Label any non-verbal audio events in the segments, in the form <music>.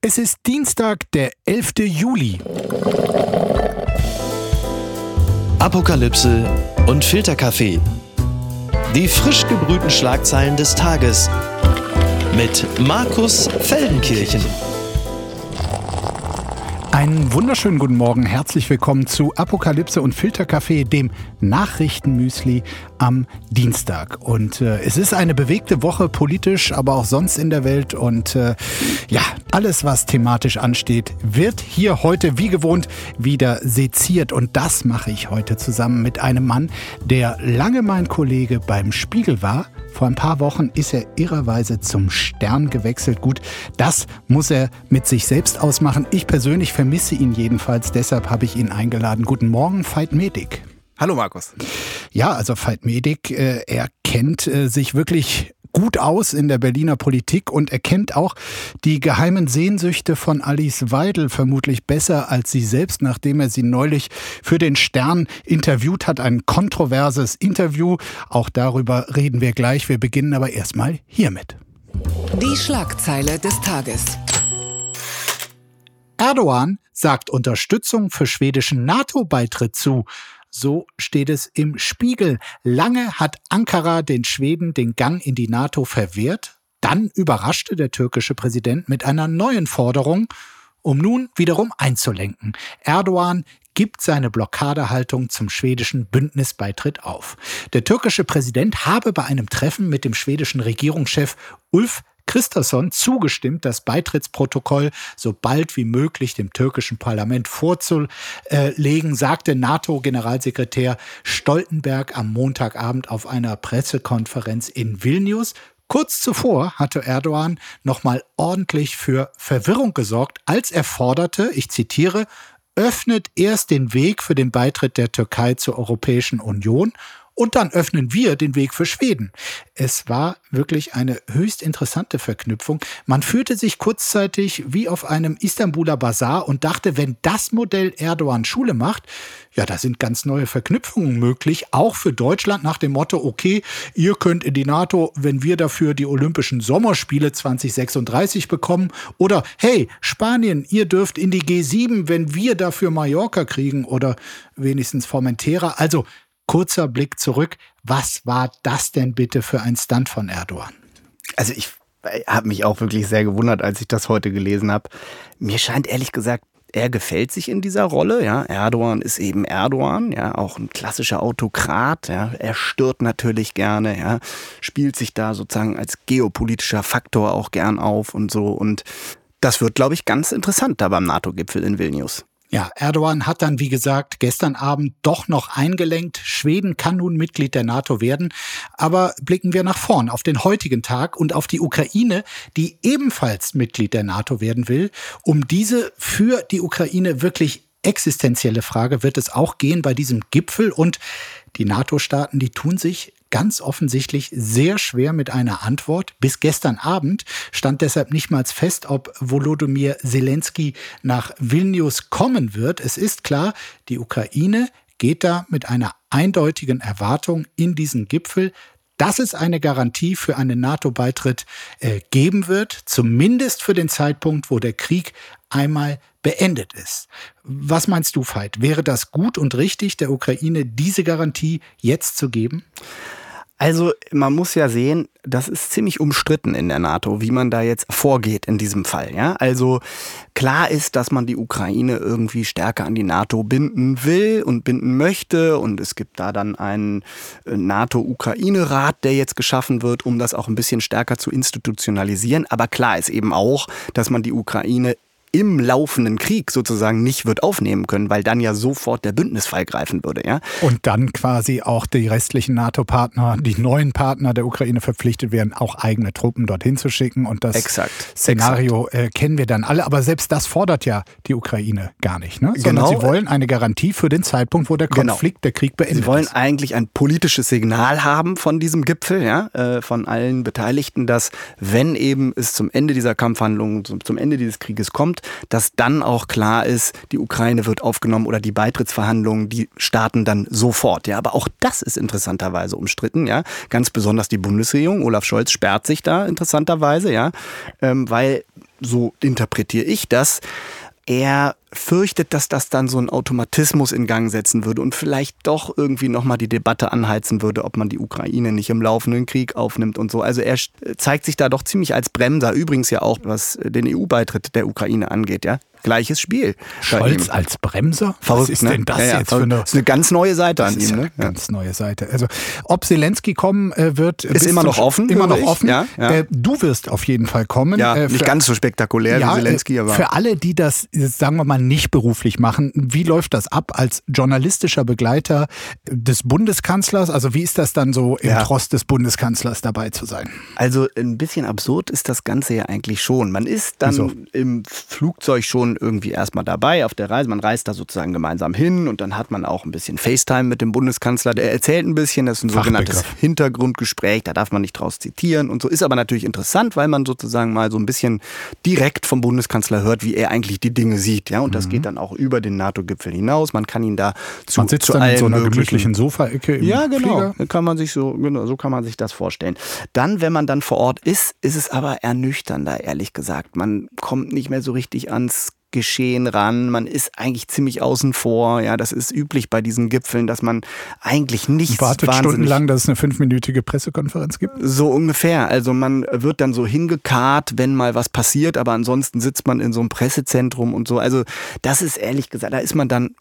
Es ist Dienstag, der 11. Juli. Apokalypse und Filterkaffee. Die frisch gebrühten Schlagzeilen des Tages mit Markus Feldenkirchen. Einen wunderschönen guten Morgen, herzlich willkommen zu Apokalypse und Filterkaffee, dem Nachrichtenmüsli am Dienstag. Und äh, es ist eine bewegte Woche politisch, aber auch sonst in der Welt. Und äh, ja, alles, was thematisch ansteht, wird hier heute wie gewohnt wieder seziert. Und das mache ich heute zusammen mit einem Mann, der lange mein Kollege beim Spiegel war vor ein paar Wochen ist er irrerweise zum Stern gewechselt. Gut, das muss er mit sich selbst ausmachen. Ich persönlich vermisse ihn jedenfalls. Deshalb habe ich ihn eingeladen. Guten Morgen, Veit Medik. Hallo Markus. Ja, also Veit Medik, äh, er kennt äh, sich wirklich gut aus in der Berliner Politik und erkennt auch die geheimen Sehnsüchte von Alice Weidel vermutlich besser als sie selbst, nachdem er sie neulich für den Stern interviewt hat. Ein kontroverses Interview. Auch darüber reden wir gleich. Wir beginnen aber erstmal hiermit. Die Schlagzeile des Tages. Erdogan sagt Unterstützung für schwedischen NATO-Beitritt zu. So steht es im Spiegel. Lange hat Ankara den Schweden den Gang in die NATO verwehrt. Dann überraschte der türkische Präsident mit einer neuen Forderung, um nun wiederum einzulenken. Erdogan gibt seine Blockadehaltung zum schwedischen Bündnisbeitritt auf. Der türkische Präsident habe bei einem Treffen mit dem schwedischen Regierungschef Ulf Christasson zugestimmt, das Beitrittsprotokoll so bald wie möglich dem türkischen Parlament vorzulegen, sagte NATO-Generalsekretär Stoltenberg am Montagabend auf einer Pressekonferenz in Vilnius. Kurz zuvor hatte Erdogan nochmal ordentlich für Verwirrung gesorgt, als er forderte, ich zitiere, öffnet erst den Weg für den Beitritt der Türkei zur Europäischen Union und dann öffnen wir den Weg für Schweden. Es war wirklich eine höchst interessante Verknüpfung. Man fühlte sich kurzzeitig wie auf einem Istanbuler Bazar und dachte, wenn das Modell Erdogan Schule macht, ja, da sind ganz neue Verknüpfungen möglich, auch für Deutschland nach dem Motto, okay, ihr könnt in die NATO, wenn wir dafür die Olympischen Sommerspiele 2036 bekommen. Oder hey, Spanien, ihr dürft in die G7, wenn wir dafür Mallorca kriegen oder wenigstens Formentera. Also kurzer Blick zurück. Was war das denn bitte für ein Stunt von Erdogan? Also ich habe mich auch wirklich sehr gewundert, als ich das heute gelesen habe. Mir scheint ehrlich gesagt, er gefällt sich in dieser Rolle. Ja, Erdogan ist eben Erdogan, ja, auch ein klassischer Autokrat. Ja, er stört natürlich gerne, ja, spielt sich da sozusagen als geopolitischer Faktor auch gern auf und so. Und das wird, glaube ich, ganz interessant da beim NATO-Gipfel in Vilnius. Ja, Erdogan hat dann, wie gesagt, gestern Abend doch noch eingelenkt. Schweden kann nun Mitglied der NATO werden. Aber blicken wir nach vorn auf den heutigen Tag und auf die Ukraine, die ebenfalls Mitglied der NATO werden will. Um diese für die Ukraine wirklich existenzielle Frage wird es auch gehen bei diesem Gipfel und die NATO-Staaten, die tun sich ganz offensichtlich sehr schwer mit einer Antwort. Bis gestern Abend stand deshalb nicht mal fest, ob Volodymyr Zelensky nach Vilnius kommen wird. Es ist klar, die Ukraine geht da mit einer eindeutigen Erwartung in diesen Gipfel, dass es eine Garantie für einen NATO-Beitritt äh, geben wird, zumindest für den Zeitpunkt, wo der Krieg einmal beendet ist. Was meinst du, Veit? Wäre das gut und richtig, der Ukraine diese Garantie jetzt zu geben? Also man muss ja sehen, das ist ziemlich umstritten in der NATO, wie man da jetzt vorgeht in diesem Fall. Ja, also klar ist, dass man die Ukraine irgendwie stärker an die NATO binden will und binden möchte, und es gibt da dann einen äh, NATO-Ukraine-Rat, der jetzt geschaffen wird, um das auch ein bisschen stärker zu institutionalisieren. Aber klar ist eben auch, dass man die Ukraine im laufenden Krieg sozusagen nicht wird aufnehmen können, weil dann ja sofort der Bündnisfall greifen würde, ja. Und dann quasi auch die restlichen NATO-Partner, die neuen Partner der Ukraine verpflichtet werden, auch eigene Truppen dorthin zu schicken. Und das Exakt. Szenario Exakt. Äh, kennen wir dann alle. Aber selbst das fordert ja die Ukraine gar nicht, ne? Sondern genau. sie wollen eine Garantie für den Zeitpunkt, wo der genau. Konflikt, genau. der Krieg beendet ist. Sie wollen ist. eigentlich ein politisches Signal haben von diesem Gipfel, ja, äh, von allen Beteiligten, dass wenn eben es zum Ende dieser Kampfhandlungen, zum Ende dieses Krieges kommt, kommt, dass dann auch klar ist, die Ukraine wird aufgenommen oder die Beitrittsverhandlungen, die starten dann sofort. Ja, aber auch das ist interessanterweise umstritten. Ja, ganz besonders die Bundesregierung. Olaf Scholz sperrt sich da interessanterweise. Ja, ähm, weil so interpretiere ich das er fürchtet, dass das dann so einen Automatismus in Gang setzen würde und vielleicht doch irgendwie nochmal die Debatte anheizen würde, ob man die Ukraine nicht im laufenden Krieg aufnimmt und so. Also er zeigt sich da doch ziemlich als Bremser, übrigens ja auch, was den EU-Beitritt der Ukraine angeht, ja gleiches Spiel. Scholz als Bremser? Verrückt, Was ist ne? denn das ja, ja. jetzt für eine, das ist eine ganz neue Seite an ihm? Ne? Ganz neue Seite. Also ob Zelensky kommen äh, wird, ist immer noch offen. Immer noch offen. Ja, äh, du wirst auf jeden Fall kommen. Ja, äh, nicht ganz so spektakulär wie Zelensky, aber für alle, die das, sagen wir mal, nicht beruflich machen, wie läuft das ab als journalistischer Begleiter des Bundeskanzlers? Also wie ist das dann so im Trost des Bundeskanzlers dabei zu sein? Also ein bisschen absurd ist das Ganze ja eigentlich schon. Man ist dann so. im Flugzeug schon irgendwie erstmal dabei auf der Reise. Man reist da sozusagen gemeinsam hin und dann hat man auch ein bisschen FaceTime mit dem Bundeskanzler. Der erzählt ein bisschen, das ist ein sogenanntes Hintergrundgespräch, da darf man nicht draus zitieren und so. Ist aber natürlich interessant, weil man sozusagen mal so ein bisschen direkt vom Bundeskanzler hört, wie er eigentlich die Dinge sieht. Ja, und das mhm. geht dann auch über den NATO-Gipfel hinaus. Man kann ihn da zu, man sitzt zu dann in so einer gemütlichen Sofaecke im Ja, genau. Flieger. Kann man sich so, genau, so kann man sich das vorstellen. Dann, wenn man dann vor Ort ist, ist es aber ernüchternder, ehrlich gesagt. Man kommt nicht mehr so richtig ans Geschehen ran. Man ist eigentlich ziemlich außen vor. Ja, das ist üblich bei diesen Gipfeln, dass man eigentlich nicht wartet stundenlang, dass es eine fünfminütige Pressekonferenz gibt. So ungefähr. Also man wird dann so hingekarrt, wenn mal was passiert, aber ansonsten sitzt man in so einem Pressezentrum und so. Also das ist ehrlich gesagt, da ist man dann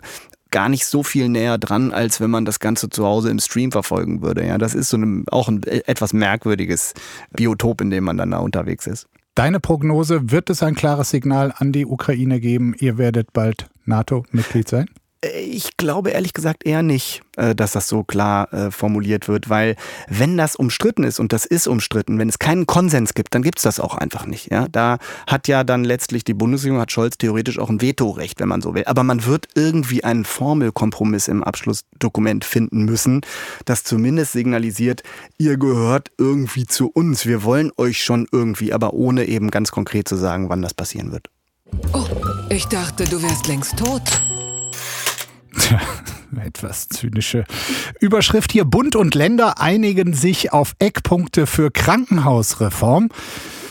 gar nicht so viel näher dran, als wenn man das Ganze zu Hause im Stream verfolgen würde. Ja, das ist so ein, auch ein etwas merkwürdiges Biotop, in dem man dann da unterwegs ist. Deine Prognose, wird es ein klares Signal an die Ukraine geben, ihr werdet bald NATO-Mitglied sein? Ich glaube ehrlich gesagt eher nicht, äh, dass das so klar äh, formuliert wird, weil wenn das umstritten ist und das ist umstritten, wenn es keinen Konsens gibt, dann gibt es das auch einfach nicht. Ja? Da hat ja dann letztlich die Bundesregierung, hat Scholz theoretisch auch ein Vetorecht, wenn man so will. Aber man wird irgendwie einen Formelkompromiss im Abschlussdokument finden müssen, das zumindest signalisiert, ihr gehört irgendwie zu uns. Wir wollen euch schon irgendwie, aber ohne eben ganz konkret zu sagen, wann das passieren wird. Oh, ich dachte, du wärst längst tot. Tja, <laughs> etwas zynische Überschrift hier. Bund und Länder einigen sich auf Eckpunkte für Krankenhausreform.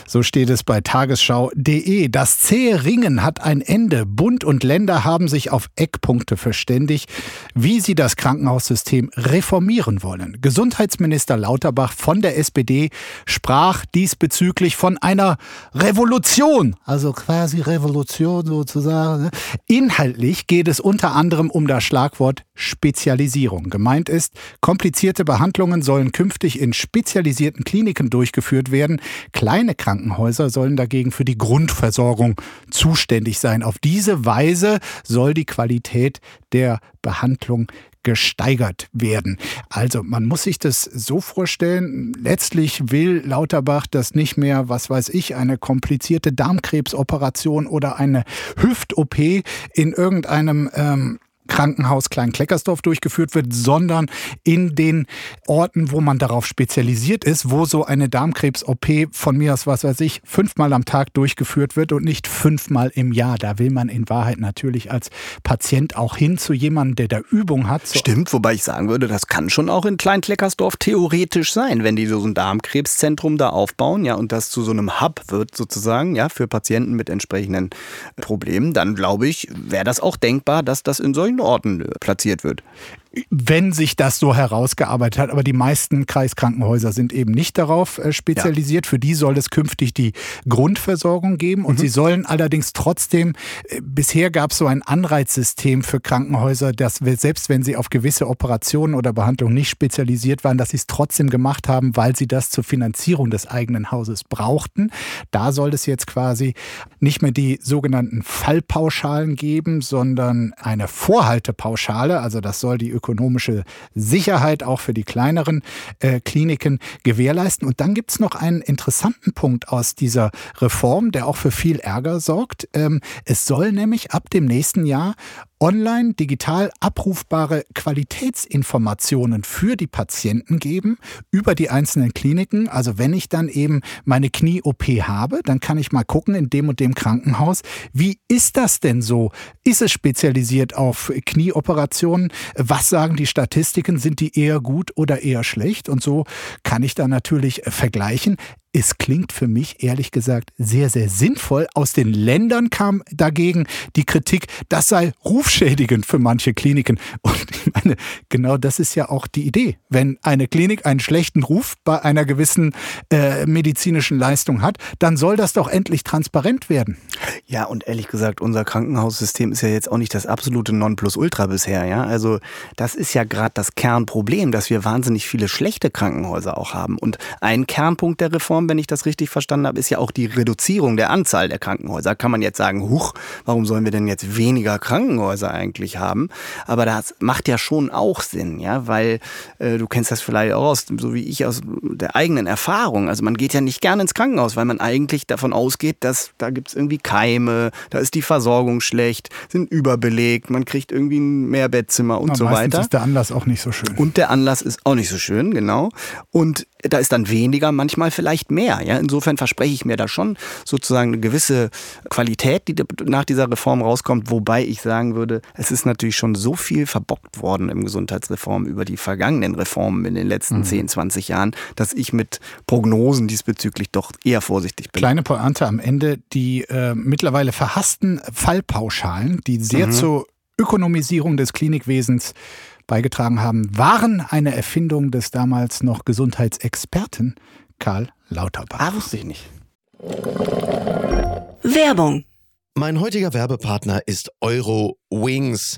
So steht es bei tagesschau.de. Das zähe Ringen hat ein Ende. Bund und Länder haben sich auf Eckpunkte verständigt, wie sie das Krankenhaussystem reformieren wollen. Gesundheitsminister Lauterbach von der SPD sprach diesbezüglich von einer Revolution, also quasi Revolution sozusagen. Inhaltlich geht es unter anderem um das Schlagwort Spezialisierung. Gemeint ist, komplizierte Behandlungen sollen künftig in spezialisierten Kliniken durchgeführt werden. Kleine Krankenhäuser Krankenhäuser sollen dagegen für die Grundversorgung zuständig sein. Auf diese Weise soll die Qualität der Behandlung gesteigert werden. Also man muss sich das so vorstellen, letztlich will Lauterbach das nicht mehr, was weiß ich, eine komplizierte Darmkrebsoperation oder eine Hüft-OP in irgendeinem ähm, Krankenhaus Klein-Kleckersdorf durchgeführt wird, sondern in den Orten, wo man darauf spezialisiert ist, wo so eine Darmkrebs-OP von mir aus, was weiß ich, fünfmal am Tag durchgeführt wird und nicht fünfmal im Jahr. Da will man in Wahrheit natürlich als Patient auch hin zu jemandem, der da Übung hat. Stimmt, wobei ich sagen würde, das kann schon auch in Klein-Kleckersdorf theoretisch sein, wenn die so ein Darmkrebszentrum da aufbauen, ja, und das zu so einem Hub wird sozusagen, ja, für Patienten mit entsprechenden Problemen, dann glaube ich, wäre das auch denkbar, dass das in solchen Orten platziert wird wenn sich das so herausgearbeitet hat. Aber die meisten Kreiskrankenhäuser sind eben nicht darauf äh, spezialisiert. Ja. Für die soll es künftig die Grundversorgung geben. Und mhm. sie sollen allerdings trotzdem, äh, bisher gab es so ein Anreizsystem für Krankenhäuser, dass selbst wenn sie auf gewisse Operationen oder Behandlungen nicht spezialisiert waren, dass sie es trotzdem gemacht haben, weil sie das zur Finanzierung des eigenen Hauses brauchten. Da soll es jetzt quasi nicht mehr die sogenannten Fallpauschalen geben, sondern eine Vorhaltepauschale. Also das soll die ökonomische Sicherheit auch für die kleineren äh, Kliniken gewährleisten. Und dann gibt es noch einen interessanten Punkt aus dieser Reform, der auch für viel Ärger sorgt. Ähm, es soll nämlich ab dem nächsten Jahr online digital abrufbare Qualitätsinformationen für die Patienten geben über die einzelnen Kliniken. Also wenn ich dann eben meine Knie-OP habe, dann kann ich mal gucken in dem und dem Krankenhaus, wie ist das denn so? Ist es spezialisiert auf Knieoperationen? Was sagen die Statistiken? Sind die eher gut oder eher schlecht? Und so kann ich da natürlich vergleichen. Es klingt für mich ehrlich gesagt sehr, sehr sinnvoll. Aus den Ländern kam dagegen die Kritik, das sei rufschädigend für manche Kliniken. Und ich meine, genau das ist ja auch die Idee. Wenn eine Klinik einen schlechten Ruf bei einer gewissen äh, medizinischen Leistung hat, dann soll das doch endlich transparent werden. Ja, und ehrlich gesagt, unser Krankenhaussystem ist ja jetzt auch nicht das absolute Nonplusultra bisher. Ja? Also das ist ja gerade das Kernproblem, dass wir wahnsinnig viele schlechte Krankenhäuser auch haben. Und ein Kernpunkt der Reform wenn ich das richtig verstanden habe, ist ja auch die Reduzierung der Anzahl der Krankenhäuser. Kann man jetzt sagen, huch, warum sollen wir denn jetzt weniger Krankenhäuser eigentlich haben? Aber das macht ja schon auch Sinn, ja, weil äh, du kennst das vielleicht auch aus, so wie ich aus der eigenen Erfahrung. Also man geht ja nicht gerne ins Krankenhaus, weil man eigentlich davon ausgeht, dass da gibt es irgendwie Keime, da ist die Versorgung schlecht, sind überbelegt, man kriegt irgendwie ein Mehrbettzimmer und Na, so weiter. ist der Anlass auch nicht so schön. Und der Anlass ist auch nicht so schön, genau. Und da ist dann weniger, manchmal vielleicht mehr. Ja? Insofern verspreche ich mir da schon sozusagen eine gewisse Qualität, die nach dieser Reform rauskommt, wobei ich sagen würde, es ist natürlich schon so viel verbockt worden im Gesundheitsreform über die vergangenen Reformen in den letzten mhm. 10, 20 Jahren, dass ich mit Prognosen diesbezüglich doch eher vorsichtig bin. Kleine Pointe am Ende, die äh, mittlerweile verhassten Fallpauschalen, die sehr mhm. zur Ökonomisierung des Klinikwesens beigetragen haben, waren eine Erfindung des damals noch Gesundheitsexperten Karl Lauterbach. Ah, wusste ich nicht. Werbung. Mein heutiger Werbepartner ist Euro Wings.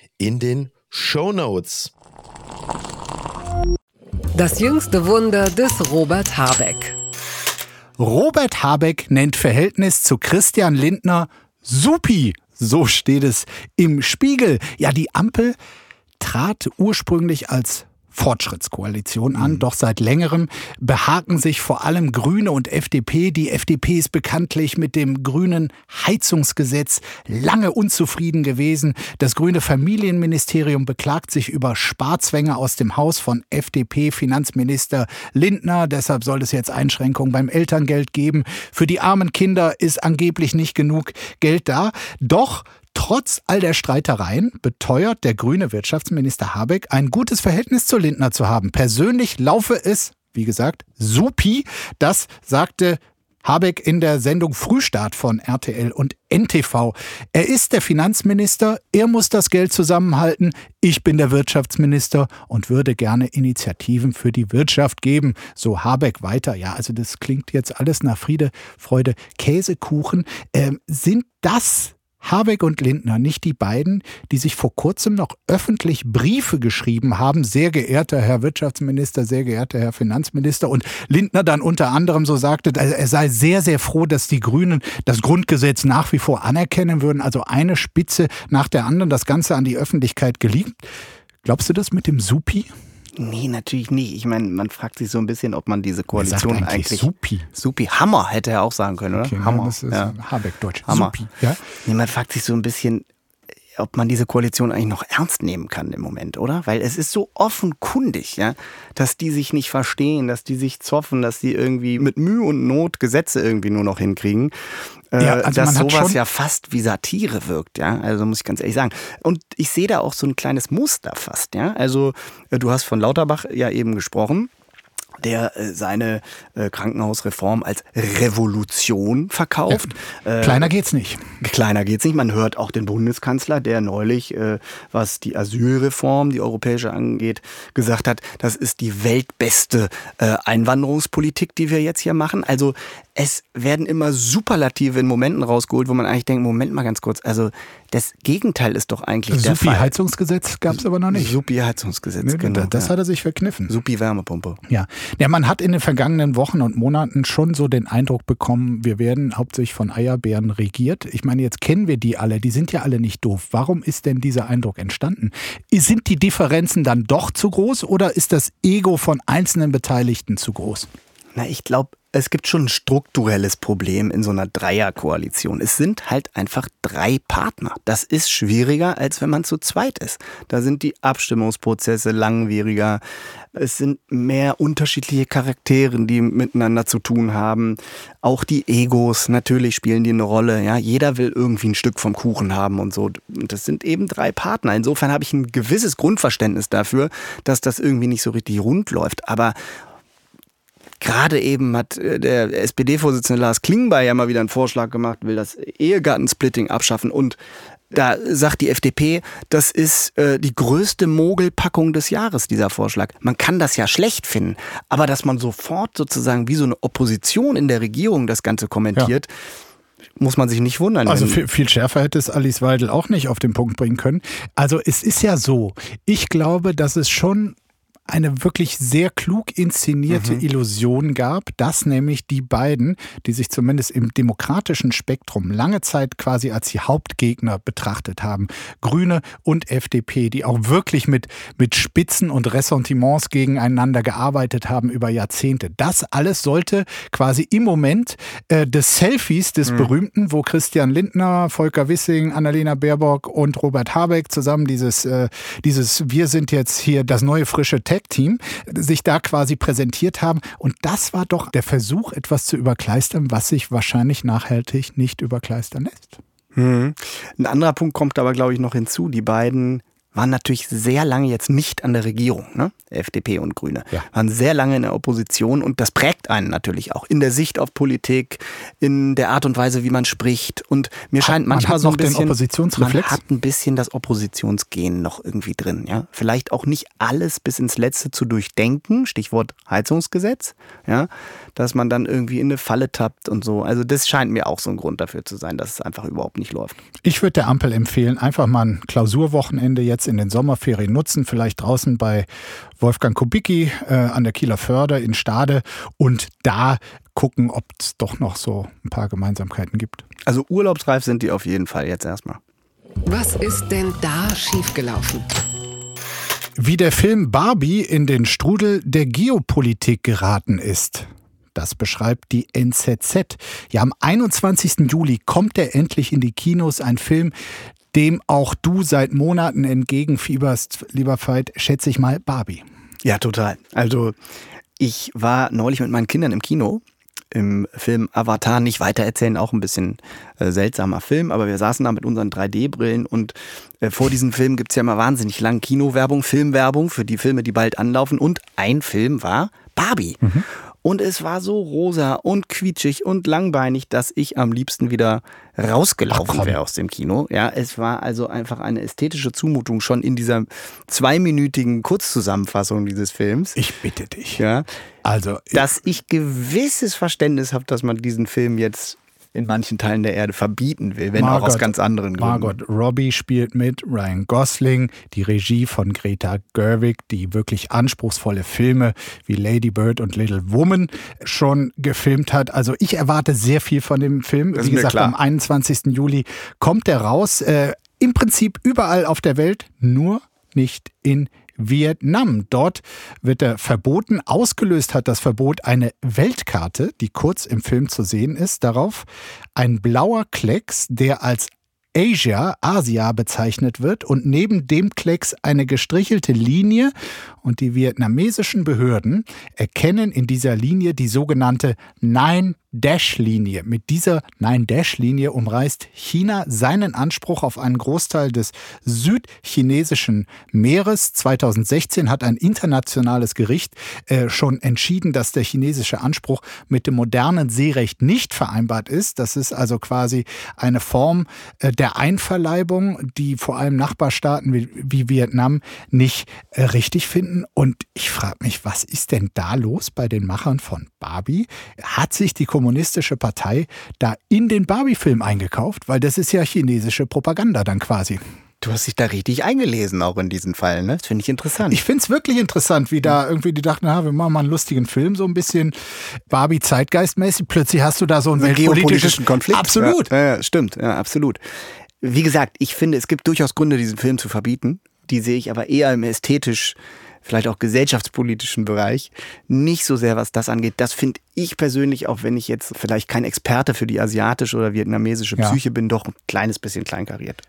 in den Show Notes. Das jüngste Wunder des Robert Habeck. Robert Habeck nennt Verhältnis zu Christian Lindner Supi. So steht es im Spiegel. Ja, die Ampel trat ursprünglich als Fortschrittskoalition an. Mhm. Doch seit längerem behaken sich vor allem Grüne und FDP. Die FDP ist bekanntlich mit dem grünen Heizungsgesetz lange unzufrieden gewesen. Das grüne Familienministerium beklagt sich über Sparzwänge aus dem Haus von FDP-Finanzminister Lindner. Deshalb soll es jetzt Einschränkungen beim Elterngeld geben. Für die armen Kinder ist angeblich nicht genug Geld da. Doch Trotz all der Streitereien beteuert der grüne Wirtschaftsminister Habeck, ein gutes Verhältnis zu Lindner zu haben. Persönlich laufe es, wie gesagt, supi. Das sagte Habeck in der Sendung Frühstart von RTL und NTV. Er ist der Finanzminister, er muss das Geld zusammenhalten. Ich bin der Wirtschaftsminister und würde gerne Initiativen für die Wirtschaft geben. So Habeck weiter. Ja, also das klingt jetzt alles nach Friede, Freude, Käsekuchen. Ähm, sind das Habeck und Lindner nicht die beiden, die sich vor kurzem noch öffentlich Briefe geschrieben haben, sehr geehrter Herr Wirtschaftsminister, sehr geehrter Herr Finanzminister und Lindner dann unter anderem so sagte, er sei sehr, sehr froh, dass die Grünen das Grundgesetz nach wie vor anerkennen würden, also eine Spitze nach der anderen, das Ganze an die Öffentlichkeit geliebt. Glaubst du das mit dem Supi? Nee, natürlich nicht. Ich meine, man fragt sich so ein bisschen, ob man diese Koalition eigentlich, eigentlich. Supi. Supi. Hammer hätte er auch sagen können, oder? Okay, Hammer. Das ist ja. Habeck-Deutsch. Hammer. Supi. Ja? Nee, man fragt sich so ein bisschen, ob man diese Koalition eigentlich noch ernst nehmen kann im Moment, oder? Weil es ist so offenkundig, ja, dass die sich nicht verstehen, dass die sich zoffen, dass die irgendwie mit Mühe und Not Gesetze irgendwie nur noch hinkriegen. Äh, Ja, also dass man hat sowas ja fast wie Satire wirkt, ja. Also muss ich ganz ehrlich sagen. Und ich sehe da auch so ein kleines Muster fast, ja. Also äh, du hast von Lauterbach ja eben gesprochen der äh, seine äh, Krankenhausreform als Revolution verkauft. Äh, Kleiner geht's nicht. Kleiner geht's nicht. Man hört auch den Bundeskanzler, der neulich, äh, was die Asylreform, die europäische angeht, gesagt hat, das ist die weltbeste äh, Einwanderungspolitik, die wir jetzt hier machen. Also es werden immer Superlative in Momenten rausgeholt, wo man eigentlich denkt, Moment mal ganz kurz, also das Gegenteil ist doch eigentlich der Fall. Supi-Heizungsgesetz gab's aber noch nicht. Supi-Heizungsgesetz, Nee, genau. das ja. hat er sich verkniffen. Supi-Wärmepumpe. Ja. ja, man hat in den vergangenen Wochen und Monaten schon so den Eindruck bekommen, wir werden hauptsächlich von Eierbären regiert. Ich meine, jetzt kennen wir die alle, die sind ja alle nicht doof. Warum ist denn dieser Eindruck entstanden? Sind die Differenzen dann doch zu groß oder ist das Ego von einzelnen Beteiligten zu groß? Na, ich glaube, es gibt schon ein strukturelles Problem in so einer Dreierkoalition. Es sind halt einfach drei Partner. Das ist schwieriger, als wenn man zu zweit ist. Da sind die Abstimmungsprozesse langwieriger. Es sind mehr unterschiedliche Charaktere, die miteinander zu tun haben. Auch die Egos, natürlich spielen die eine Rolle. Ja, jeder will irgendwie ein Stück vom Kuchen haben und so. Das sind eben drei Partner. Insofern habe ich ein gewisses Grundverständnis dafür, dass das irgendwie nicht so richtig rund läuft. Aber Gerade eben hat äh, der SPD-Vorsitzende Lars Klingbeil ja mal wieder einen Vorschlag gemacht, will das Ehegattensplitting abschaffen und da sagt die FDP, das ist äh, die größte Mogelpackung des Jahres, dieser Vorschlag. Man kann das ja schlecht finden, aber dass man sofort sozusagen wie so eine Opposition in der Regierung das Ganze kommentiert, muss man sich nicht wundern. Also viel, viel schärfer hätte es Alice Weidel auch nicht auf den Punkt bringen können. Also es ist ja so, ich glaube, dass es schon eine wirklich sehr klug inszenierte Illusion gab, dass nämlich die beiden, die sich zumindest im demokratischen Spektrum lange Zeit quasi als die Hauptgegner betrachtet haben, Grüne und FDP, die auch wirklich mit, mit Spitzen und Ressentiments gegeneinander gearbeitet haben über Jahrzehnte. Das alles sollte quasi im Moment äh, des Selfies des berühmten, wo Christian Lindner, Volker Wissing, Annalena Baerbock und Robert Habeck zusammen dieses, äh, dieses Wir sind jetzt hier das neue frische Tag-Team, sich da quasi präsentiert haben. Und das war doch der Versuch, etwas zu überkleistern, was sich wahrscheinlich nachhaltig nicht überkleistern lässt. Mhm. Ein anderer Punkt kommt aber, glaube ich, noch hinzu. Die beiden waren natürlich sehr lange jetzt nicht an der Regierung, ne? FDP und Grüne. Ja. Waren sehr lange in der Opposition und das prägt einen natürlich auch in der Sicht auf Politik, in der Art und Weise, wie man spricht. Und mir scheint man manchmal hat so ein bisschen, man hat ein bisschen das Oppositionsgehen noch irgendwie drin, ja. Vielleicht auch nicht alles bis ins Letzte zu durchdenken, Stichwort Heizungsgesetz, ja, dass man dann irgendwie in eine Falle tappt und so. Also das scheint mir auch so ein Grund dafür zu sein, dass es einfach überhaupt nicht läuft. Ich würde der Ampel empfehlen, einfach mal ein Klausurwochenende jetzt in den Sommerferien nutzen, vielleicht draußen bei Wolfgang Kubicki äh, an der Kieler Förde in Stade und da gucken, ob es doch noch so ein paar Gemeinsamkeiten gibt. Also urlaubsreif sind die auf jeden Fall jetzt erstmal. Was ist denn da schiefgelaufen? Wie der Film Barbie in den Strudel der Geopolitik geraten ist. Das beschreibt die NZZ. Ja, am 21. Juli kommt er endlich in die Kinos. Ein Film, dem auch du seit Monaten entgegenfieberst, lieber Veit, schätze ich mal Barbie. Ja, total. Also ich war neulich mit meinen Kindern im Kino im Film Avatar nicht weitererzählen, auch ein bisschen äh, seltsamer Film, aber wir saßen da mit unseren 3D-Brillen und äh, vor diesem Film gibt's ja immer wahnsinnig lang Kinowerbung, Filmwerbung für die Filme, die bald anlaufen und ein Film war Barbie. Und es war so rosa und quietschig und langbeinig, dass ich am liebsten wieder rausgelaufen wäre aus dem Kino. Ja, es war also einfach eine ästhetische Zumutung schon in dieser zweiminütigen Kurzzusammenfassung dieses Films. Ich bitte dich. Ja. Also, dass ich gewisses Verständnis habe, dass man diesen Film jetzt in manchen Teilen der Erde verbieten will, wenn Margot, auch aus ganz anderen Gründen. Margot Robbie spielt mit, Ryan Gosling, die Regie von Greta Gerwig, die wirklich anspruchsvolle Filme wie Lady Bird und Little Woman schon gefilmt hat. Also ich erwarte sehr viel von dem Film. Das wie gesagt, klar. am 21. Juli kommt der raus. Äh, Im Prinzip überall auf der Welt, nur nicht in Vietnam. Dort wird er verboten. Ausgelöst hat das Verbot eine Weltkarte, die kurz im Film zu sehen ist. Darauf ein blauer Klecks, der als Asia, Asia bezeichnet wird und neben dem Klecks eine gestrichelte Linie und die vietnamesischen Behörden erkennen in dieser Linie die sogenannte Nine Dash-Linie. Mit dieser Nine-Dash-Linie umreißt China seinen Anspruch auf einen Großteil des südchinesischen Meeres. 2016 hat ein internationales Gericht äh, schon entschieden, dass der chinesische Anspruch mit dem modernen Seerecht nicht vereinbart ist. Das ist also quasi eine Form äh, der Einverleibung, die vor allem Nachbarstaaten wie, wie Vietnam nicht äh, richtig finden. Und ich frage mich, was ist denn da los bei den Machern von Barbie? Hat sich die kommunistische Partei da in den Barbie-Film eingekauft? Weil das ist ja chinesische Propaganda dann quasi. Du hast dich da richtig eingelesen, auch in diesen Fall, ne? Das finde ich interessant. Ich finde es wirklich interessant, wie da irgendwie die dachten, na, wir machen mal einen lustigen Film, so ein bisschen Barbie zeitgeistmäßig. Plötzlich hast du da so einen, einen geopolitischen Konflikt. Absolut. Ja, ja, stimmt, ja, absolut. Wie gesagt, ich finde, es gibt durchaus Gründe, diesen Film zu verbieten. Die sehe ich aber eher im ästhetisch vielleicht auch gesellschaftspolitischen Bereich. Nicht so sehr, was das angeht. Das finde ich persönlich, auch wenn ich jetzt vielleicht kein Experte für die asiatische oder vietnamesische Psyche ja. bin, doch ein kleines bisschen kleinkariert.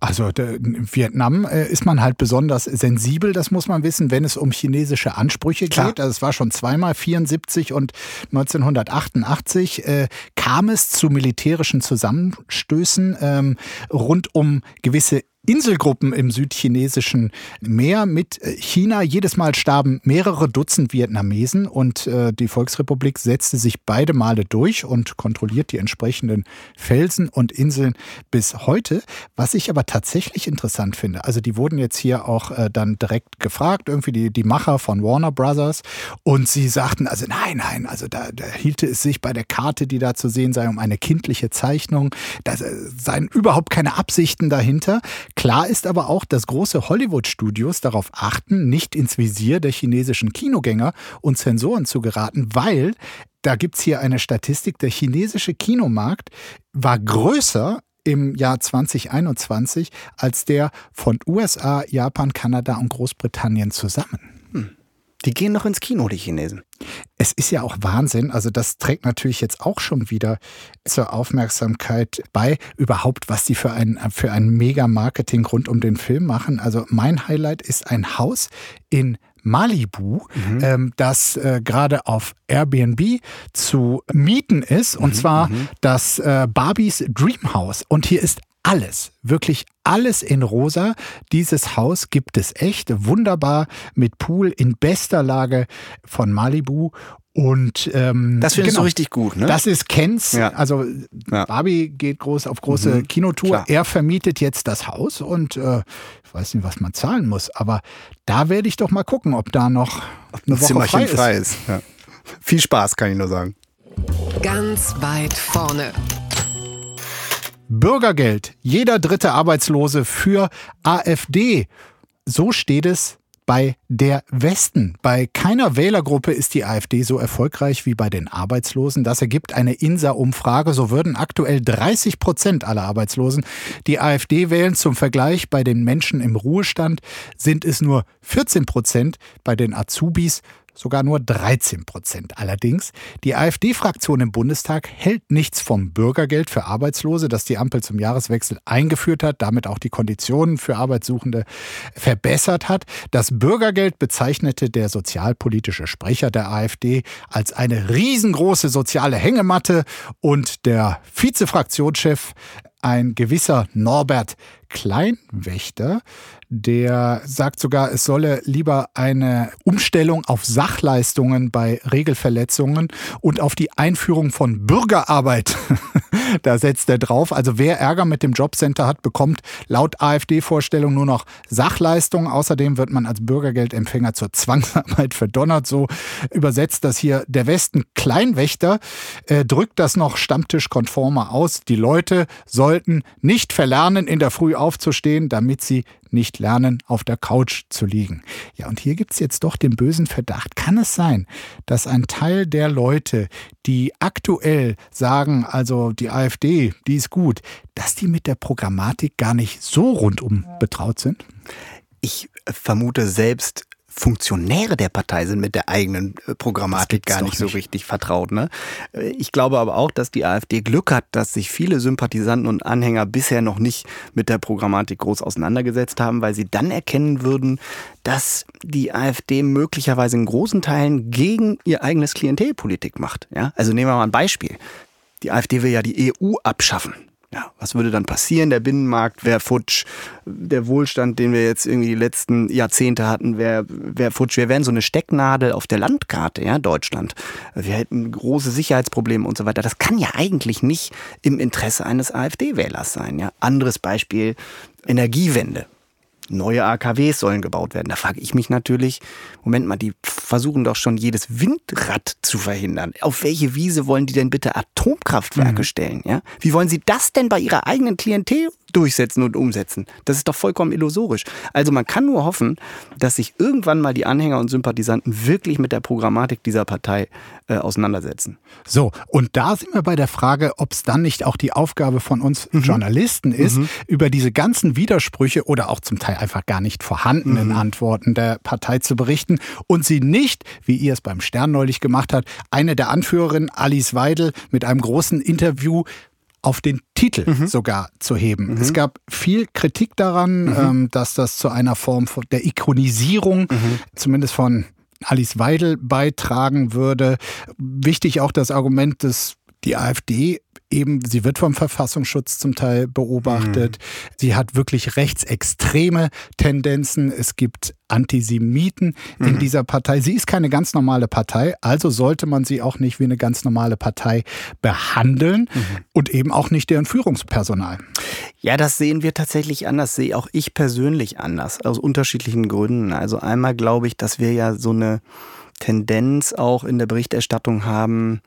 Also in Vietnam äh, ist man halt besonders sensibel, das muss man wissen, wenn es um chinesische Ansprüche Klar. geht. Also es war schon zweimal 74 und 1988 äh, kam es zu militärischen Zusammenstößen ähm, rund um gewisse Inselgruppen im südchinesischen Meer mit äh, China. Jedes Mal starben mehrere Dutzend Vietnamesen und äh, die Volksrepublik setzte sich beide Male durch und kontrolliert die entsprechenden Felsen und Inseln bis heute. Was ich aber tatsächlich interessant finde, also die wurden jetzt hier auch äh, dann direkt gefragt, irgendwie die, die Macher von Warner Brothers und sie sagten, also nein, nein, also da, da hielte es sich bei der Karte, die da zu sehen sei, um eine kindliche Zeichnung. Da seien überhaupt keine Absichten dahinter. Klar ist aber auch, dass große Hollywood-Studios darauf achten, nicht ins Visier der chinesischen Kinogänger und Zensoren zu geraten, weil da gibt es hier eine Statistik, der chinesische Kinomarkt war größer im Jahr 2021 als der von USA, Japan, Kanada und Großbritannien zusammen. Die gehen noch ins Kino, die Chinesen. Es ist ja auch Wahnsinn. Also das trägt natürlich jetzt auch schon wieder zur Aufmerksamkeit bei, überhaupt, was die für ein, für ein Mega-Marketing rund um den Film machen. Also mein Highlight ist ein Haus in Malibu, mhm. ähm, das äh, gerade auf Airbnb zu mieten ist. Und mhm, zwar mhm. das äh, Barbies Dream House. Und hier ist alles, wirklich alles in rosa. Dieses Haus gibt es echt wunderbar mit Pool in bester Lage von Malibu. Und ähm, das findest genau, du richtig gut, ne? Das ist Kens. Ja. Also ja. Barbie geht groß auf große mhm. Kinotour. Klar. Er vermietet jetzt das Haus und äh, ich weiß nicht, was man zahlen muss, aber da werde ich doch mal gucken, ob da noch eine Woche frei ist. Frei ist. Ja. Viel Spaß, kann ich nur sagen. Ganz weit vorne. Bürgergeld. Jeder dritte Arbeitslose für AfD. So steht es bei der Westen. Bei keiner Wählergruppe ist die AfD so erfolgreich wie bei den Arbeitslosen. Das ergibt eine INSA-Umfrage. So würden aktuell 30 Prozent aller Arbeitslosen die AfD wählen. Zum Vergleich bei den Menschen im Ruhestand sind es nur 14 Prozent bei den Azubis sogar nur 13 Prozent. Allerdings, die AfD-Fraktion im Bundestag hält nichts vom Bürgergeld für Arbeitslose, das die Ampel zum Jahreswechsel eingeführt hat, damit auch die Konditionen für Arbeitssuchende verbessert hat. Das Bürgergeld bezeichnete der sozialpolitische Sprecher der AfD als eine riesengroße soziale Hängematte und der Vizefraktionschef ein gewisser Norbert Kleinwächter, der sagt sogar, es solle lieber eine Umstellung auf Sachleistungen bei Regelverletzungen und auf die Einführung von Bürgerarbeit. <laughs> da setzt er drauf. Also wer Ärger mit dem Jobcenter hat, bekommt laut AfD-Vorstellung nur noch Sachleistungen. Außerdem wird man als Bürgergeldempfänger zur Zwangsarbeit verdonnert. So übersetzt das hier der Westen Kleinwächter, äh, drückt das noch stammtischkonformer aus. Die Leute sollten nicht verlernen, in der Früh aufzustehen, damit sie nicht lernen, auf der Couch zu liegen. Ja, und hier gibt es jetzt doch den bösen Verdacht. Kann es sein, dass ein Teil der Leute, die aktuell sagen, also die AfD, die ist gut, dass die mit der Programmatik gar nicht so rundum betraut sind? Ich vermute selbst, Funktionäre der Partei sind mit der eigenen äh, Programmatik gar nicht, nicht, so richtig vertraut. Ne? Äh, ich glaube aber auch, dass die AfD Glück hat, dass sich viele Sympathisanten und Anhänger bisher noch nicht mit der Programmatik groß auseinandergesetzt haben, weil sie dann erkennen würden, dass die AfD möglicherweise in großen Teilen gegen ihr eigenes Klientelpolitik macht. Ja? Also nehmen wir mal ein Beispiel. Die AfD will ja die EU abschaffen. Ja, was würde dann passieren? Der Binnenmarkt wäre futsch, der Wohlstand, den wir jetzt irgendwie die letzten Jahrzehnte hatten, wäre wär futsch. Wir wären so eine Stecknadel auf der Landkarte, ja, Deutschland. Wir hätten große Sicherheitsprobleme und so weiter. Das kann ja eigentlich nicht im Interesse eines AfD-Wählers sein. Ja. Anderes Beispiel, Energiewende neue AKWs sollen gebaut werden. Da frage ich mich natürlich, Moment mal, die versuchen doch schon jedes Windrad zu verhindern. Auf welche Wiese wollen die denn bitte Atomkraftwerke mhm. stellen? Ja? Wie wollen sie das denn bei ihrer eigenen Klientel durchsetzen und umsetzen. Das ist doch vollkommen illusorisch. Also man kann nur hoffen, dass sich irgendwann mal die Anhänger und Sympathisanten wirklich mit der Programmatik dieser Partei äh, auseinandersetzen. So, und da sind wir bei der Frage, ob es dann nicht auch die Aufgabe von uns mhm. Journalisten ist, mhm. über diese ganzen Widersprüche oder auch zum Teil einfach gar nicht vorhandenen mhm. Antworten der Partei zu berichten und sie nicht, wie ihr es beim Stern neulich gemacht habt, eine der Anführerinnen, Alice Weidel, mit einem großen Interview auf den Titel mhm. sogar zu heben. Mhm. Es gab viel Kritik daran, mhm. ähm, dass das zu einer Form der Ikonisierung, mhm. zumindest von Alice Weidel, beitragen würde. Wichtig auch das Argument, dass die AfD eben, sie wird vom Verfassungsschutz zum Teil beobachtet. Mhm. Sie hat wirklich rechtsextreme Tendenzen. Es gibt Antisemiten mhm. in dieser Partei. Sie ist keine ganz normale Partei, also sollte man sie auch nicht wie eine ganz normale Partei behandeln mhm. und eben auch nicht deren Führungspersonal. Ja, das sehen wir tatsächlich anders, sehe auch ich persönlich anders, aus unterschiedlichen Gründen. Also einmal glaube ich, dass wir ja so eine Tendenz auch in der Berichterstattung haben,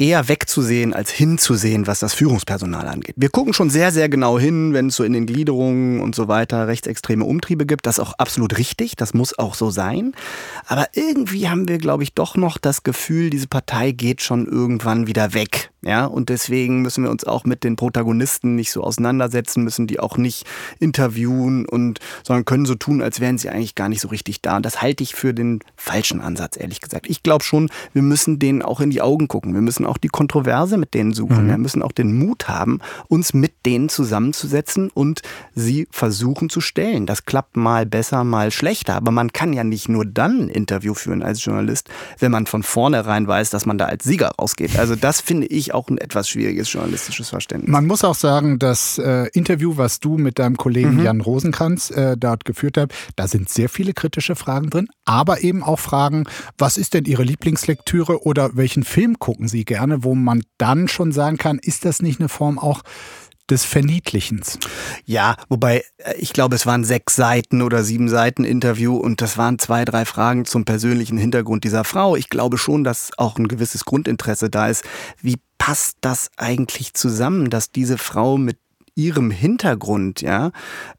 eher wegzusehen als hinzusehen, was das Führungspersonal angeht. Wir gucken schon sehr, sehr genau hin, wenn es so in den Gliederungen und so weiter rechtsextreme Umtriebe gibt. Das ist auch absolut richtig, das muss auch so sein. Aber irgendwie haben wir, glaube ich, doch noch das Gefühl, diese Partei geht schon irgendwann wieder weg. Ja, und deswegen müssen wir uns auch mit den Protagonisten nicht so auseinandersetzen, müssen die auch nicht interviewen und, sondern können so tun, als wären sie eigentlich gar nicht so richtig da. Und das halte ich für den falschen Ansatz, ehrlich gesagt. Ich glaube schon, wir müssen denen auch in die Augen gucken. Wir müssen auch die Kontroverse mit denen suchen. Mhm. Wir müssen auch den Mut haben, uns mit denen zusammenzusetzen und sie versuchen zu stellen. Das klappt mal besser, mal schlechter. Aber man kann ja nicht nur dann ein Interview führen als Journalist, wenn man von vornherein weiß, dass man da als Sieger rausgeht. Also das finde ich auch ein etwas schwieriges journalistisches Verständnis. Man muss auch sagen, das äh, Interview, was du mit deinem Kollegen mhm. Jan Rosenkranz äh, dort geführt hast, da sind sehr viele kritische Fragen drin, aber eben auch Fragen, was ist denn Ihre Lieblingslektüre oder welchen Film gucken Sie gerne, wo man dann schon sagen kann, ist das nicht eine Form auch des Verniedlichens. Ja, wobei äh, ich glaube, es waren sechs Seiten oder sieben Seiten Interview und das waren zwei, drei Fragen zum persönlichen Hintergrund dieser Frau. Ich glaube schon, dass auch ein gewisses Grundinteresse da ist. Wie passt das eigentlich zusammen, dass diese Frau mit ihrem Hintergrund, ja,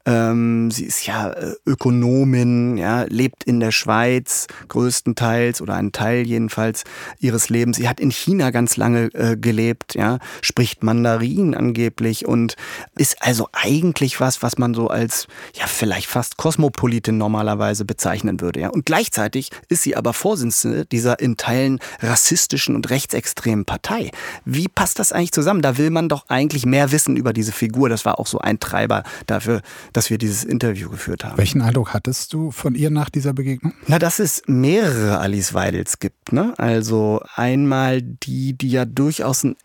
ähm, sie ist ja äh, Ökonomin, ja, lebt in der Schweiz größtenteils oder einen Teil jedenfalls ihres Lebens. Sie hat in China ganz lange äh, gelebt, ja, spricht Mandarin angeblich und ist also eigentlich was, was man so als ja vielleicht fast Kosmopolitin normalerweise bezeichnen würde, ja. Und gleichzeitig ist sie aber Vorsitzende dieser in Teilen rassistischen und rechtsextremen Partei. Wie passt das eigentlich zusammen? Da will man doch eigentlich mehr wissen über diese Figur das war auch so ein Treiber dafür, dass wir dieses Interview geführt haben. Welchen Eindruck hattest du von ihr nach dieser Begegnung? Na, dass es mehrere Alice Weidels gibt. Ne? Also einmal die, die ja durchaus ein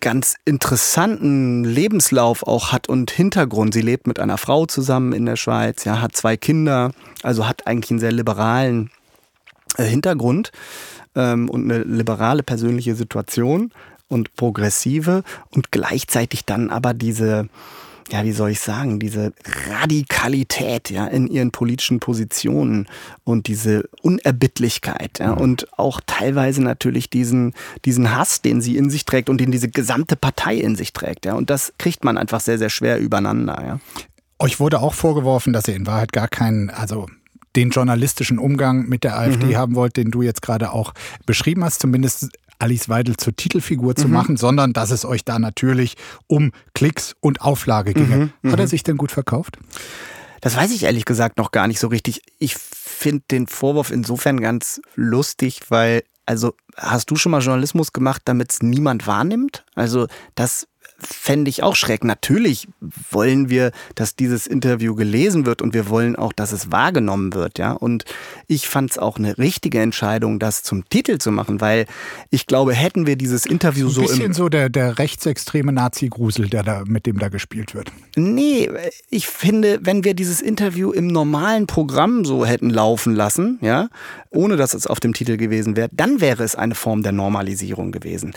ganz interessanten Lebenslauf auch hat und Hintergrund. Sie lebt mit einer Frau zusammen in der Schweiz, ja, hat zwei Kinder, also hat eigentlich einen sehr liberalen äh, Hintergrund ähm, und eine liberale persönliche Situation und progressive und gleichzeitig dann aber diese ja, wie soll ich sagen, diese Radikalität ja, in ihren politischen Positionen und diese Unerbittlichkeit ja, und auch teilweise natürlich diesen, diesen Hass, den sie in sich trägt und den diese gesamte Partei in sich trägt. Ja. Und das kriegt man einfach sehr, sehr schwer übereinander. Ja. Euch wurde auch vorgeworfen, dass ihr in Wahrheit gar keinen, also den journalistischen Umgang mit der AfD mhm. haben wollt, den du jetzt gerade auch beschrieben hast. Zumindest Alice Weidel zur Titelfigur zu mhm. machen, sondern dass es euch da natürlich um Klicks und Auflage ginge. Mhm. Hat er mhm. sich denn gut verkauft? Das weiß ich ehrlich gesagt noch gar nicht so richtig. Ich finde den Vorwurf insofern ganz lustig, weil, also hast du schon mal Journalismus gemacht, damit es niemand wahrnimmt? Also das fände ich auch schräg. Natürlich wollen wir, dass dieses Interview gelesen wird und wir wollen auch, dass es wahrgenommen wird, ja. Und ich fand es auch eine richtige Entscheidung, das zum Titel zu machen, weil ich glaube, hätten wir dieses Interview so. Ein bisschen so der, der rechtsextreme Nazi-Grusel, der da, mit dem da gespielt wird. Nee, ich finde, wenn wir dieses Interview im normalen Programm so hätten laufen lassen, ja, ohne dass es auf dem Titel gewesen wäre, dann wäre es eine Form der Normalisierung gewesen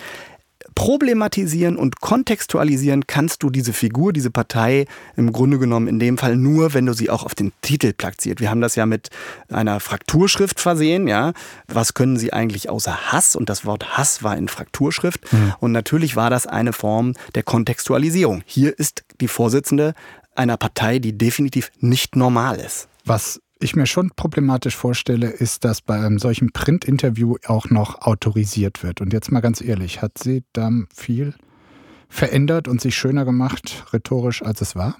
problematisieren und kontextualisieren kannst du diese Figur, diese Partei im Grunde genommen in dem Fall nur, wenn du sie auch auf den Titel platziert. Wir haben das ja mit einer Frakturschrift versehen, ja. Was können sie eigentlich außer Hass? Und das Wort Hass war in Frakturschrift. Mhm. Und natürlich war das eine Form der Kontextualisierung. Hier ist die Vorsitzende einer Partei, die definitiv nicht normal ist. Was ich mir schon problematisch vorstelle, ist, dass bei einem solchen Print-Interview auch noch autorisiert wird. Und jetzt mal ganz ehrlich, hat sie da viel verändert und sich schöner gemacht, rhetorisch, als es war?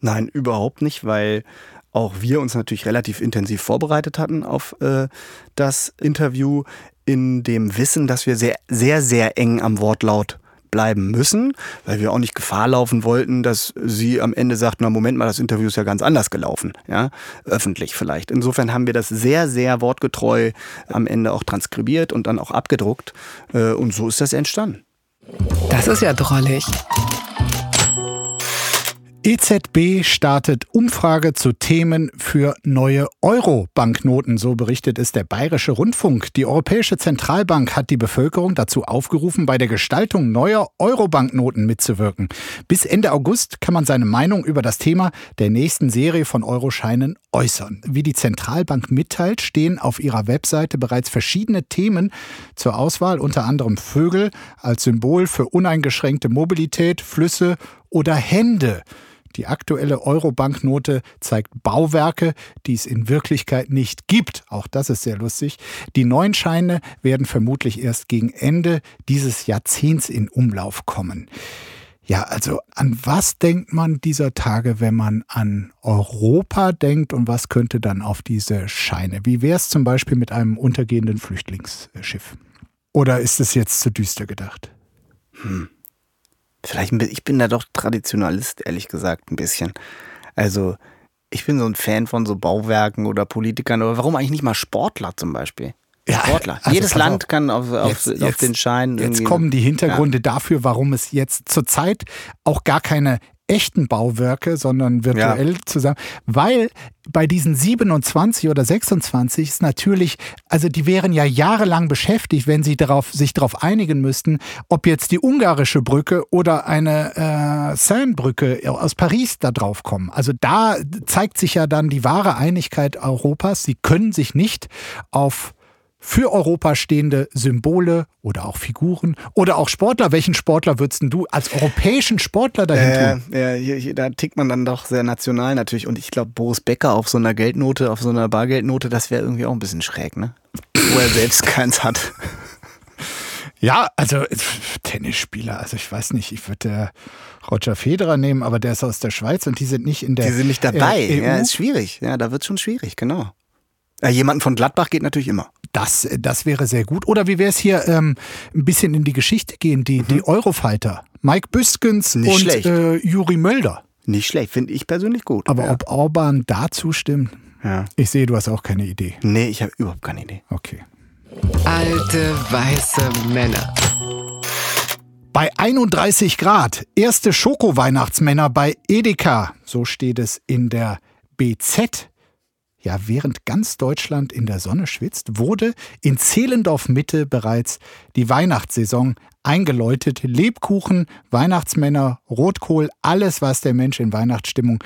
Nein, überhaupt nicht, weil auch wir uns natürlich relativ intensiv vorbereitet hatten auf äh, das Interview in dem Wissen, dass wir sehr, sehr, sehr eng am Wortlaut bleiben müssen, weil wir auch nicht Gefahr laufen wollten, dass sie am Ende sagt, na Moment mal, das Interview ist ja ganz anders gelaufen, ja, öffentlich vielleicht. Insofern haben wir das sehr, sehr wortgetreu am Ende auch transkribiert und dann auch abgedruckt äh, und so ist das entstanden. Das ist ja drollig. EZB startet Umfrage zu Themen für neue Euro-Banknoten, so berichtet es der Bayerische Rundfunk. Die Europäische Zentralbank hat die Bevölkerung dazu aufgerufen, bei der Gestaltung neuer Euro-Banknoten mitzuwirken. Bis Ende August kann man seine Meinung über das Thema der nächsten Serie von Euroscheinen äußern. Wie die Zentralbank mitteilt, stehen auf ihrer Webseite bereits verschiedene Themen zur Auswahl, unter anderem Vögel als Symbol für uneingeschränkte Mobilität, Flüsse oder Hände. Die aktuelle Euro-Banknote zeigt Bauwerke, die es in Wirklichkeit nicht gibt. Auch das ist sehr lustig. Die neuen Scheine werden vermutlich erst gegen Ende dieses Jahrzehnts in Umlauf kommen. Ja, also an was denkt man dieser Tage, wenn man an Europa denkt und was könnte dann auf diese Scheine? Wie wäre es zum Beispiel mit einem untergehenden Flüchtlingsschiff? Oder ist es jetzt zu düster gedacht? Hm. Vielleicht, ich bin da doch Traditionalist, ehrlich gesagt, ein bisschen. Also, ich bin so ein Fan von so Bauwerken oder Politikern oder warum eigentlich nicht mal Sportler zum Beispiel? Ja, Sportler. Also Jedes Land auf, kann auf, auf, jetzt, auf den Schein. Jetzt kommen die Hintergründe ja. dafür, warum es jetzt zurzeit auch gar keine echten Bauwerke, sondern virtuell ja. zusammen, weil bei diesen 27 oder 26 ist natürlich, also die wären ja jahrelang beschäftigt, wenn sie darauf, sich darauf einigen müssten, ob jetzt die ungarische Brücke oder eine äh, Seine-Brücke aus Paris da drauf kommen. Also da zeigt sich ja dann die wahre Einigkeit Europas. Sie können sich nicht auf für Europa stehende Symbole oder auch Figuren oder auch Sportler. Welchen Sportler würdest du als europäischen Sportler dahin äh, tun? Ja, hier, hier, da tickt man dann doch sehr national natürlich. Und ich glaube, Boris Becker auf so einer Geldnote, auf so einer Bargeldnote, das wäre irgendwie auch ein bisschen schräg, ne? Wo er selbst <laughs> keins hat. Ja, also Tennisspieler, also ich weiß nicht, ich würde Roger Federer nehmen, aber der ist aus der Schweiz und die sind nicht in der. Die sind nicht dabei, äh, ja, ist schwierig. Ja, da wird schon schwierig, genau. Ja, jemanden von Gladbach geht natürlich immer. Das, das wäre sehr gut. Oder wie wäre es hier ähm, ein bisschen in die Geschichte gehen, die, mhm. die Eurofighter. Mike Büskens Nicht und äh, Juri Mölder. Nicht schlecht, finde ich persönlich gut. Aber ja. ob Orban da zustimmt? Ja. Ich sehe, du hast auch keine Idee. Nee, ich habe überhaupt keine Idee. Okay. Alte weiße Männer. Bei 31 Grad erste Schoko-Weihnachtsmänner bei Edeka. So steht es in der BZ. Ja, während ganz Deutschland in der Sonne schwitzt, wurde in Zehlendorf Mitte bereits die Weihnachtssaison eingeläutet. Lebkuchen, Weihnachtsmänner, Rotkohl, alles, was der Mensch in Weihnachtsstimmung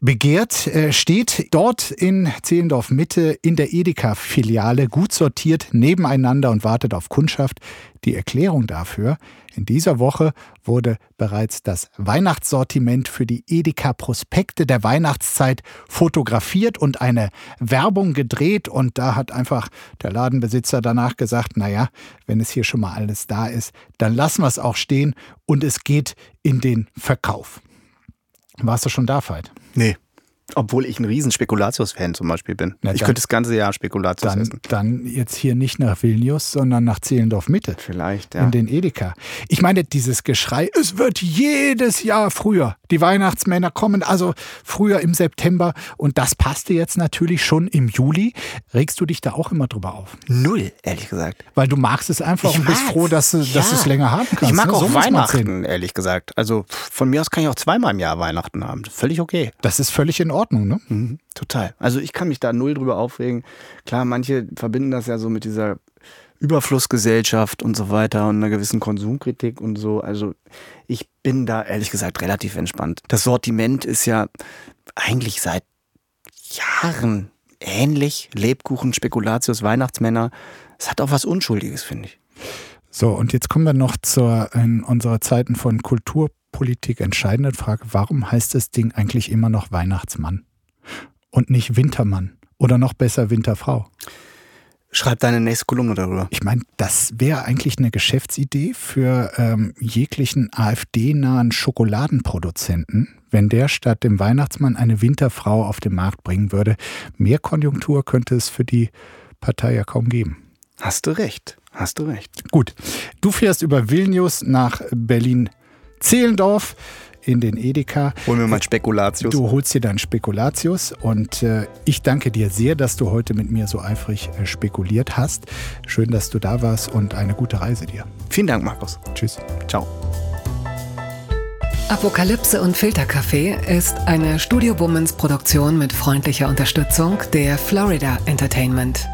begehrt, äh, steht dort in Zehlendorf Mitte in der Edeka-Filiale gut sortiert nebeneinander und wartet auf Kundschaft. Die Erklärung dafür, in dieser Woche wurde bereits das Weihnachtssortiment für die Edeka-Prospekte der Weihnachtszeit fotografiert und eine Werbung gedreht. Und da hat einfach der Ladenbesitzer danach gesagt, naja, wenn es hier schon mal alles da ist, dann lassen wir es auch stehen und es geht in den Verkauf. Warst du schon da, Veit? Nee. Obwohl ich ein riesen Spekulatius-Fan zum Beispiel bin. Na ich dann- könnte das ganze Jahr Spekulatius Dann, essen. dann jetzt hier nicht nach Vilnius, sondern nach Zehlendorf Mitte. Vielleicht, ja. In den Edeka. Ich meine, dieses Geschrei, es wird jedes Jahr früher. Die Weihnachtsmänner kommen also früher im September und das passte jetzt natürlich schon im Juli. Regst du dich da auch immer drüber auf? Null, ehrlich gesagt. Weil du magst es einfach und bist mag's. froh, dass du, dass Ja. du es länger haben kannst. Ich mag ne? auch So. Weihnachten, ehrlich gesagt. Also von mir aus kann ich auch zweimal im Jahr Weihnachten haben. Völlig okay. Das ist völlig in Ordnung, ne? Mhm, total. Also ich kann mich da null drüber aufregen. Klar, manche verbinden das ja so mit dieser Überflussgesellschaft und so weiter und einer gewissen Konsumkritik und so. Also ich bin da ehrlich gesagt relativ entspannt. Das Sortiment ist ja eigentlich seit Jahren ähnlich. Lebkuchen, Spekulatius, Weihnachtsmänner. Es hat auch was Unschuldiges, finde ich. So, und jetzt kommen wir noch zur in unserer Zeiten von Kulturpolitik entscheidenden Frage. Warum heißt das Ding eigentlich immer noch Weihnachtsmann und nicht Wintermann oder noch besser Winterfrau? Schreib deine nächste Kolumne darüber. Ich meine, das wäre eigentlich eine Geschäftsidee für ähm, jeglichen AfD-nahen Schokoladenproduzenten, wenn der statt dem Weihnachtsmann eine Winterfrau auf den Markt bringen würde. Mehr Konjunktur könnte es für die Partei ja kaum geben. Hast du recht. Hast du recht. Gut, du fährst über Vilnius nach Berlin-Zehlendorf in den Edeka. Hol mir mal Spekulatius. Du holst dir deinen Spekulatius und äh, ich danke dir sehr, dass du heute mit mir so eifrig äh, spekuliert hast. Schön, dass du da warst und eine gute Reise dir. Vielen Dank, Markus. Tschüss. Ciao. Apokalypse und Filterkaffee ist eine Studio Womans Produktion mit freundlicher Unterstützung der Florida Entertainment.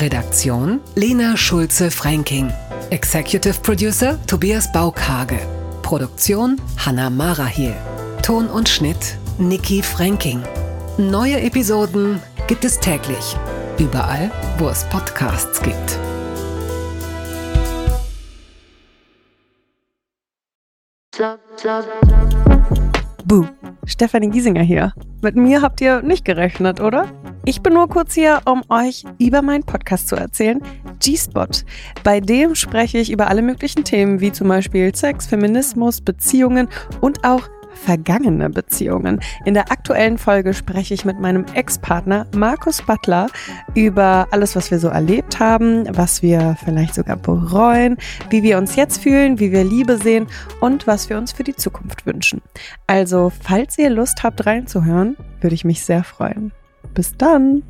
Redaktion Lena Schulze-Franking. Executive Producer Tobias Baukage. Produktion Hanna Marahiel. Ton und Schnitt Nikki Franking. Neue Episoden gibt es täglich. Überall, wo es Podcasts gibt. Buh, Stefanie Giesinger hier. Mit mir habt ihr nicht gerechnet, oder? Ich bin nur kurz hier, um euch über meinen Podcast zu erzählen, G-Spot. Bei dem spreche ich über alle möglichen Themen, wie zum Beispiel Sex, Feminismus, Beziehungen und auch vergangene Beziehungen. In der aktuellen Folge spreche ich mit meinem Ex-Partner Markus Butler über alles, was wir so erlebt haben, was wir vielleicht sogar bereuen, wie wir uns jetzt fühlen, wie wir Liebe sehen und was wir uns für die Zukunft wünschen. Also, falls ihr Lust habt reinzuhören, würde ich mich sehr freuen. Bis dann!